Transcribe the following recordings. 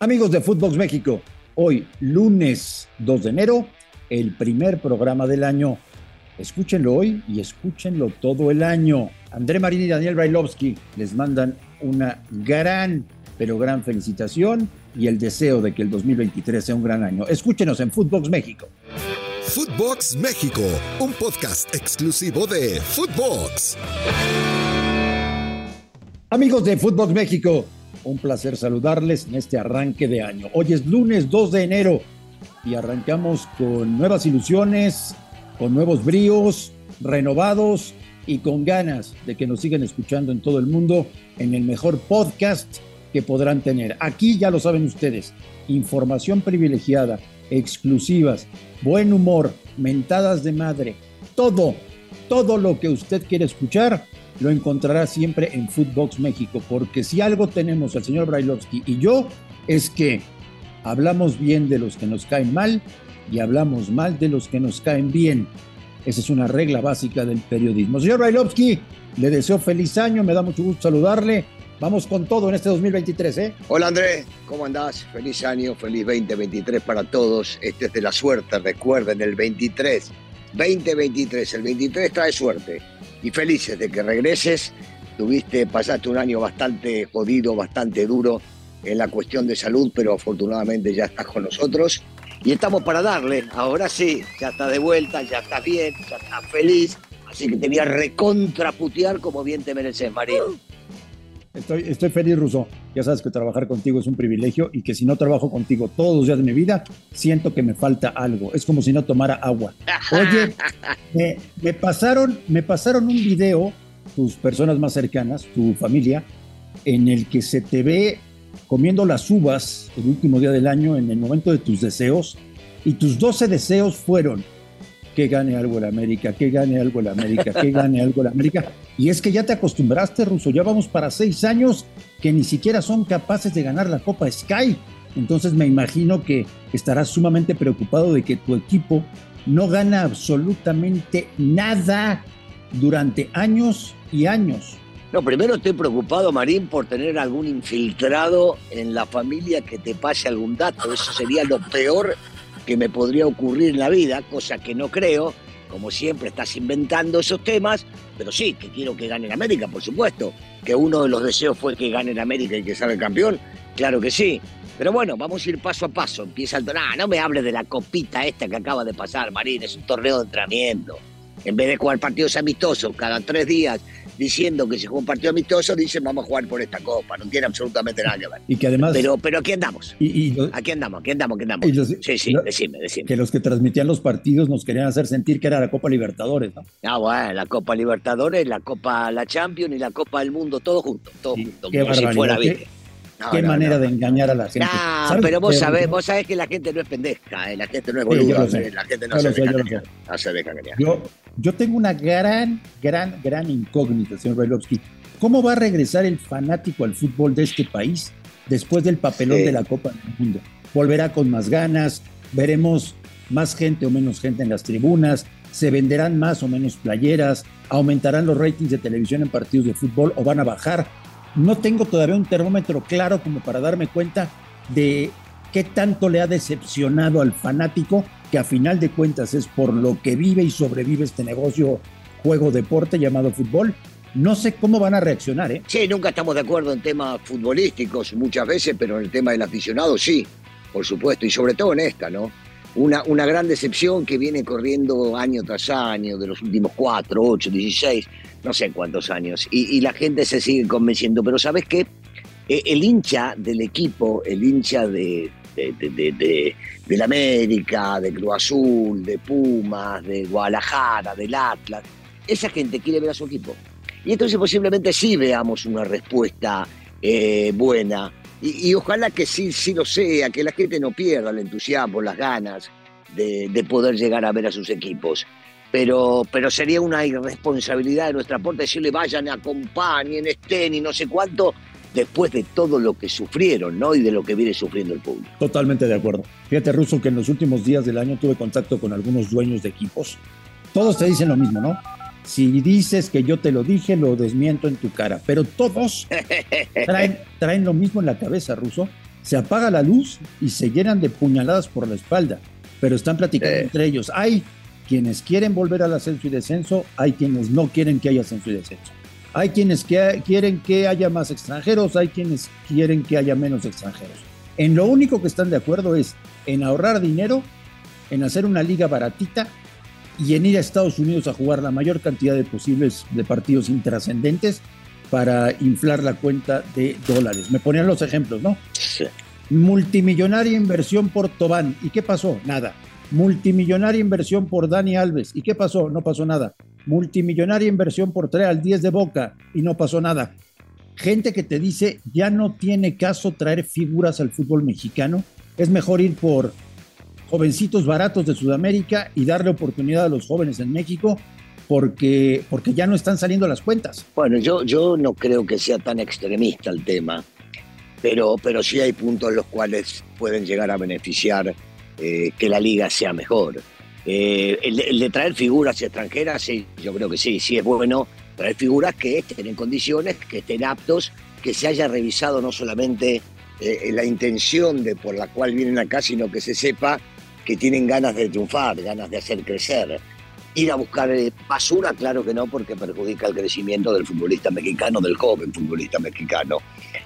Amigos de Footbox México, hoy lunes 2 de enero, el primer programa del año. Escúchenlo hoy y escúchenlo todo el año. André Marín y Daniel Brailovsky les mandan una gran, pero gran felicitación y el deseo de que el 2023 sea un gran año. Escúchenos en Footbox México. Footbox México, un podcast exclusivo de Footbox. Amigos de Footbox México, un placer saludarles en este arranque de año. Hoy es lunes 2 de enero y arrancamos con nuevas ilusiones, con nuevos bríos, renovados y con ganas de que nos sigan escuchando en todo el mundo en el mejor podcast que podrán tener. Aquí ya lo saben ustedes, información privilegiada, exclusivas, buen humor, mentadas de madre, todo, todo lo que usted quiere escuchar lo encontrará siempre en Footbox México, porque si algo tenemos el señor Brailovsky y yo, es que hablamos bien de los que nos caen mal y hablamos mal de los que nos caen bien. Esa es una regla básica del periodismo. Señor Brailovsky, le deseo feliz año, me da mucho gusto saludarle. Vamos con todo en este 2023, ¿eh? Hola Andrés, ¿cómo andás? Feliz año, feliz 2023 para todos. Este es de la suerte, recuerden, el 23. 2023, el 23 trae suerte y felices de que regreses. Tuviste, pasaste un año bastante jodido, bastante duro en la cuestión de salud, pero afortunadamente ya estás con nosotros y estamos para darle. Ahora sí, ya está de vuelta, ya estás bien, ya estás feliz. Así que te voy a recontraputear como bien te mereces, María. Estoy, estoy feliz, Ruso. Ya sabes que trabajar contigo es un privilegio y que si no trabajo contigo todos los días de mi vida, siento que me falta algo. Es como si no tomara agua. Oye, me, me pasaron, me pasaron un video, tus personas más cercanas, tu familia, en el que se te ve comiendo las uvas el último día del año en el momento de tus deseos y tus 12 deseos fueron que gane algo la América, que gane algo la América, que gane algo la América. Y es que ya te acostumbraste, Ruso, ya vamos para seis años que ni siquiera son capaces de ganar la Copa Sky. Entonces me imagino que estarás sumamente preocupado de que tu equipo no gana absolutamente nada durante años y años. No, primero estoy preocupado, Marín, por tener algún infiltrado en la familia que te pase algún dato. Eso sería lo peor que me podría ocurrir en la vida, cosa que no creo. Como siempre estás inventando esos temas, pero sí, que quiero que gane América, por supuesto. Que uno de los deseos fue que gane en América y que salga el campeón, claro que sí. Pero bueno, vamos a ir paso a paso. Empieza el torneo. no me hables de la copita esta que acaba de pasar, Marín, es un torneo de entrenamiento. En vez de jugar partidos amistosos cada tres días diciendo que se juega un partido amistoso, dicen vamos a jugar por esta copa. No tiene absolutamente nada que ver. Y que además. Pero, pero aquí andamos. Y, y aquí andamos, aquí andamos, aquí andamos. sí, sí, decime, decime. Que los que transmitían los partidos nos querían hacer sentir que era la Copa Libertadores, ¿no? Ah, bueno, la Copa Libertadores, la Copa La Champions y la Copa del Mundo, todo junto, todo junto. Como si fuera bien. No, qué no, manera no. de engañar a la gente. No, pero vos sabés, vos sabés que la gente no es pendeja, eh, la gente no es boluda, sí, la gente no se, deja engañar, no se deja engañar. Yo, yo tengo una gran, gran, gran incógnita, señor Bailovsky. ¿Cómo va a regresar el fanático al fútbol de este país después del papelón sí. de la Copa del Mundo? ¿Volverá con más ganas? ¿Veremos más gente o menos gente en las tribunas? ¿Se venderán más o menos playeras? ¿Aumentarán los ratings de televisión en partidos de fútbol o van a bajar? No tengo todavía un termómetro claro como para darme cuenta de qué tanto le ha decepcionado al fanático, que a final de cuentas es por lo que vive y sobrevive este negocio, juego, deporte llamado fútbol. No sé cómo van a reaccionar, ¿eh? Sí, nunca estamos de acuerdo en temas futbolísticos muchas veces, pero en el tema del aficionado sí, por supuesto, y sobre todo en esta, ¿no? Una, una gran decepción que viene corriendo año tras año, de los últimos cuatro, ocho, dieciséis, no sé cuántos años, y, la gente se sigue convenciendo. Pero ¿sabes qué? El hincha del equipo, el hincha de, de, de la América, de Cruz Azul, de Pumas, de Guadalajara, del Atlas, esa gente quiere ver a su equipo. Y entonces posiblemente sí veamos una respuesta eh, buena. Y, ojalá que sí, sí lo sea, que la gente no pierda el entusiasmo, las ganas de, de poder llegar a ver a sus equipos pero, pero sería una irresponsabilidad de nuestra parte decirle vayan, acompañen, estén y no sé cuánto, después de todo lo que sufrieron, ¿no? Y de lo que viene sufriendo el público. Totalmente de acuerdo. Fíjate, Russo, que en los últimos días del año tuve contacto con algunos dueños de equipos. Todos te dicen lo mismo, ¿no? Si dices que yo te lo dije, lo desmiento en tu cara. Pero todos traen, traen lo mismo en la cabeza, Russo. se apaga la luz y se llenan de puñaladas por la espalda, pero están platicando entre ellos. Hay quienes quieren volver al ascenso y descenso, hay quienes no quieren que haya ascenso y descenso. Hay quienes quieren que haya más extranjeros, hay quienes quieren que haya menos extranjeros. En lo único que están de acuerdo es en ahorrar dinero, en hacer una liga baratita y en ir a Estados Unidos a jugar la mayor cantidad de posibles de partidos intrascendentes para inflar la cuenta de dólares. Me ponían los ejemplos, ¿no? Sí. Multimillonaria inversión por Tobán. ¿Y qué pasó? Nada. Multimillonaria inversión por Dani Alves. ¿Y qué pasó? No pasó nada. Multimillonaria inversión por traer al 10 de Boca. Y no pasó nada. Gente que te dice, ya no tiene caso traer figuras al fútbol mexicano. Es mejor ir por jovencitos baratos de Sudamérica y darle oportunidad a los jóvenes en México porque, porque ya no están saliendo las cuentas. Bueno, yo, yo no creo que sea tan extremista el tema, pero, pero sí hay puntos en los cuales pueden llegar a beneficiar eh, que la liga sea mejor. Eh, el, de traer figuras extranjeras, sí, yo creo que sí, sí es bueno traer figuras que estén en condiciones, que estén aptos, que se haya revisado no solamente eh, la intención de por la cual vienen acá, sino que se sepa que tienen ganas de triunfar, ganas de hacer crecer. Ir a buscar eh, basura, claro que no, porque perjudica el crecimiento del futbolista mexicano, del joven futbolista mexicano.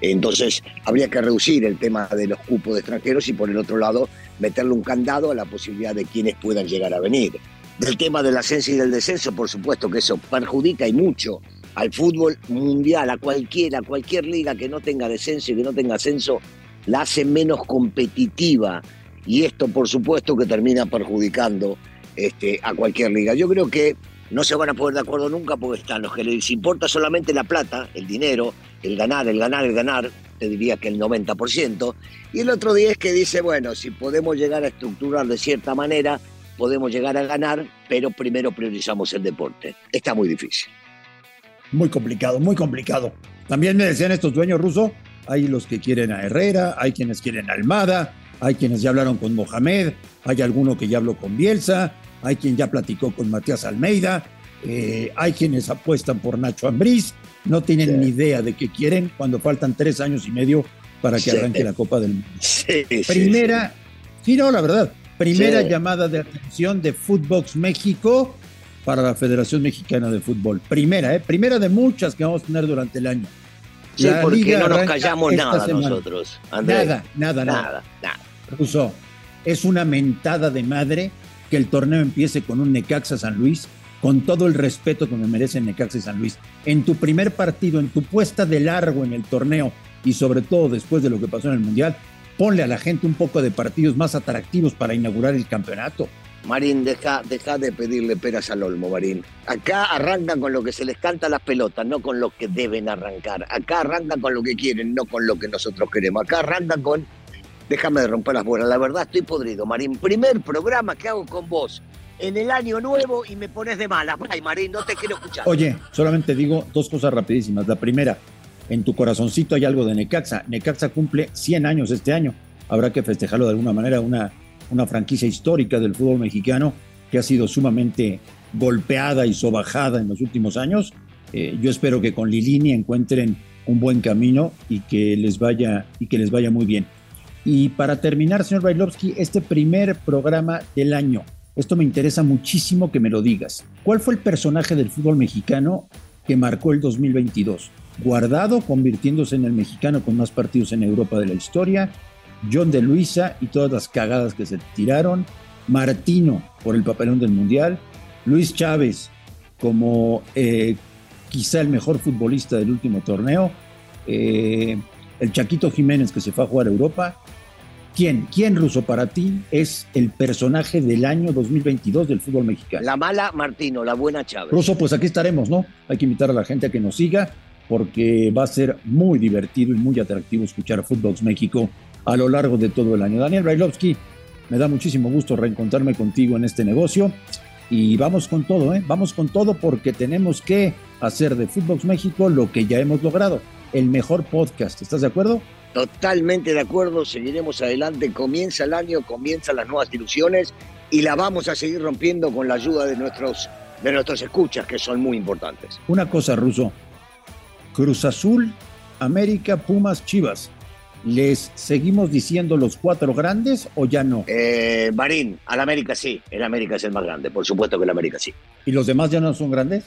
Entonces, habría que reducir el tema de los cupos de extranjeros y, por el otro lado, meterle un candado a la posibilidad de quienes puedan llegar a venir. Del tema del ascenso y del descenso, por supuesto que eso perjudica y mucho al fútbol mundial, a cualquiera, cualquier liga que no tenga descenso y que no tenga ascenso, la hace menos competitiva y esto por supuesto que termina perjudicando este, a cualquier liga. Yo creo que no se van a poner de acuerdo nunca porque están los que les importa solamente la plata, el dinero, el ganar, el ganar, el ganar, te diría que el 90%, y el otro día es que dice, bueno, si podemos llegar a estructurar de cierta manera, podemos llegar a ganar, pero primero priorizamos el deporte. Está muy difícil. Muy complicado, muy complicado. También me decían estos dueños rusos, hay los que quieren a Herrera, hay quienes quieren a Almada, hay quienes ya hablaron con Mohamed, hay alguno que ya habló con Bielsa, hay quien ya platicó con Matías Almeida, eh, hay quienes apuestan por Nacho Ambriz, no tienen ni idea de qué quieren cuando faltan tres años y medio para que arranque la Copa del Mundo. primera, sí. no, la verdad, primera llamada de atención de Footbox México para la Federación Mexicana de Fútbol. Primera, ¿eh? primera de muchas que vamos a tener durante el año. Sí, porque no nos callamos nada nosotros. Nada, nada, nada, nada. Ruso, es una mentada de madre que el torneo empiece con un Necaxa San Luis, con todo el respeto que me merecen Necaxa y San Luis. En tu primer partido, en tu puesta de largo en el torneo y sobre todo después de lo que pasó en el Mundial, ponle a la gente un poco de partidos más atractivos para inaugurar el campeonato. Marín, deja, deja de pedirle peras al olmo, Marín. Acá arrancan con lo que se les canta las pelotas, no con lo que deben arrancar. Acá arrancan con lo que quieren, no con lo que nosotros queremos. Acá arrancan con déjame de romper las bolas. La verdad estoy podrido, Marín. Primer programa que hago con vos en el año nuevo y me pones de mala. Ay, Marín, no te quiero escuchar. Oye, solamente digo dos cosas rapidísimas. La primera, en tu corazoncito hay algo de Necaxa. Necaxa cumple 100 años este año. Habrá que festejarlo de alguna manera. Una, una franquicia histórica del fútbol mexicano que ha sido sumamente golpeada y sobajada en los últimos años. Eh, yo espero que con Lilini encuentren un buen camino y que les vaya y que les vaya muy bien. Y para terminar, señor Bailovsky, este primer programa del año, esto me interesa muchísimo que me lo digas. ¿Cuál fue el personaje del fútbol mexicano que marcó el 2022? Guardado, convirtiéndose en el mexicano con más partidos en Europa de la historia, John de Luisa y todas las cagadas que se tiraron, Martino por el papelón del Mundial, Luis Chávez como eh, quizá el mejor futbolista del último torneo, eh, el Chaquito Jiménez que se fue a jugar a Europa ¿Quién, quién Ruso para ti es el personaje del año 2022 del fútbol mexicano? La mala Martino, la buena Chávez. Ruso, pues aquí estaremos, ¿no? Hay que invitar a la gente a que nos siga porque va a ser muy divertido y muy atractivo escuchar Fútbol México a lo largo de todo el año. Daniel Brailovsky, me da muchísimo gusto reencontrarme contigo en este negocio y vamos con todo, ¿eh? Vamos con todo porque tenemos que hacer de Fútbol México lo que ya hemos logrado, el mejor podcast. ¿Estás de acuerdo? Totalmente de acuerdo, seguiremos adelante, comienza el año, comienzan las nuevas ilusiones y la vamos a seguir rompiendo con la ayuda de nuestros, de nuestros escuchas, que son muy importantes. Una cosa, Ruso, Cruz Azul, América, Pumas, Chivas. ¿Les seguimos diciendo los cuatro grandes o ya no? Eh, Marín, al América sí, el América es el más grande, por supuesto que el América sí. ¿Y los demás ya no son grandes?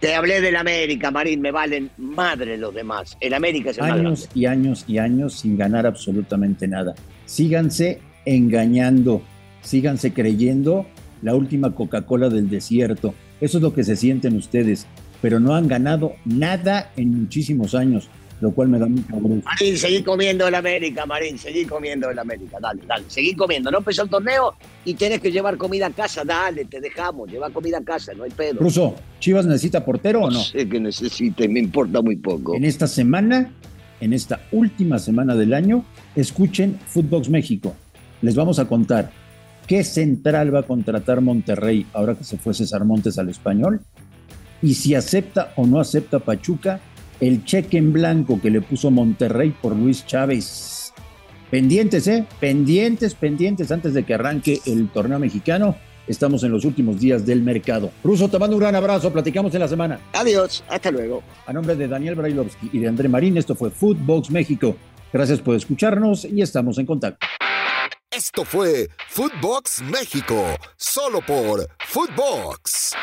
Te hablé del América, Marín, me valen madre los demás. El América es el años más grande. y años y años sin ganar absolutamente nada. Síganse engañando, síganse creyendo la última Coca-Cola del desierto. Eso es lo que se sienten ustedes, pero no han ganado nada en muchísimos años lo cual me da mucha vergüenza. Marín, seguí comiendo el América, Marín, seguí comiendo el América, dale, dale, seguí comiendo. No empezó el torneo y tienes que llevar comida a casa, dale, te dejamos, lleva comida a casa, no hay pedo. Ruso, ¿Chivas necesita portero o no? No sé que necesite, me importa muy poco. En esta semana, en esta última semana del año, escuchen Footbox México. Les vamos a contar qué central va a contratar Monterrey ahora que se fue César Montes al español y si acepta o no acepta Pachuca el cheque en blanco que le puso Monterrey por Luis Chávez. Pendientes, ¿eh? Pendientes, pendientes antes de que arranque el torneo mexicano. Estamos en los últimos días del mercado. Ruso, te mando un gran abrazo. Platicamos en la semana. Adiós, hasta luego. A nombre de Daniel Brailovsky y de André Marín, esto fue Footbox México. Gracias por escucharnos y estamos en contacto. Esto fue Footbox México, solo por Footbox.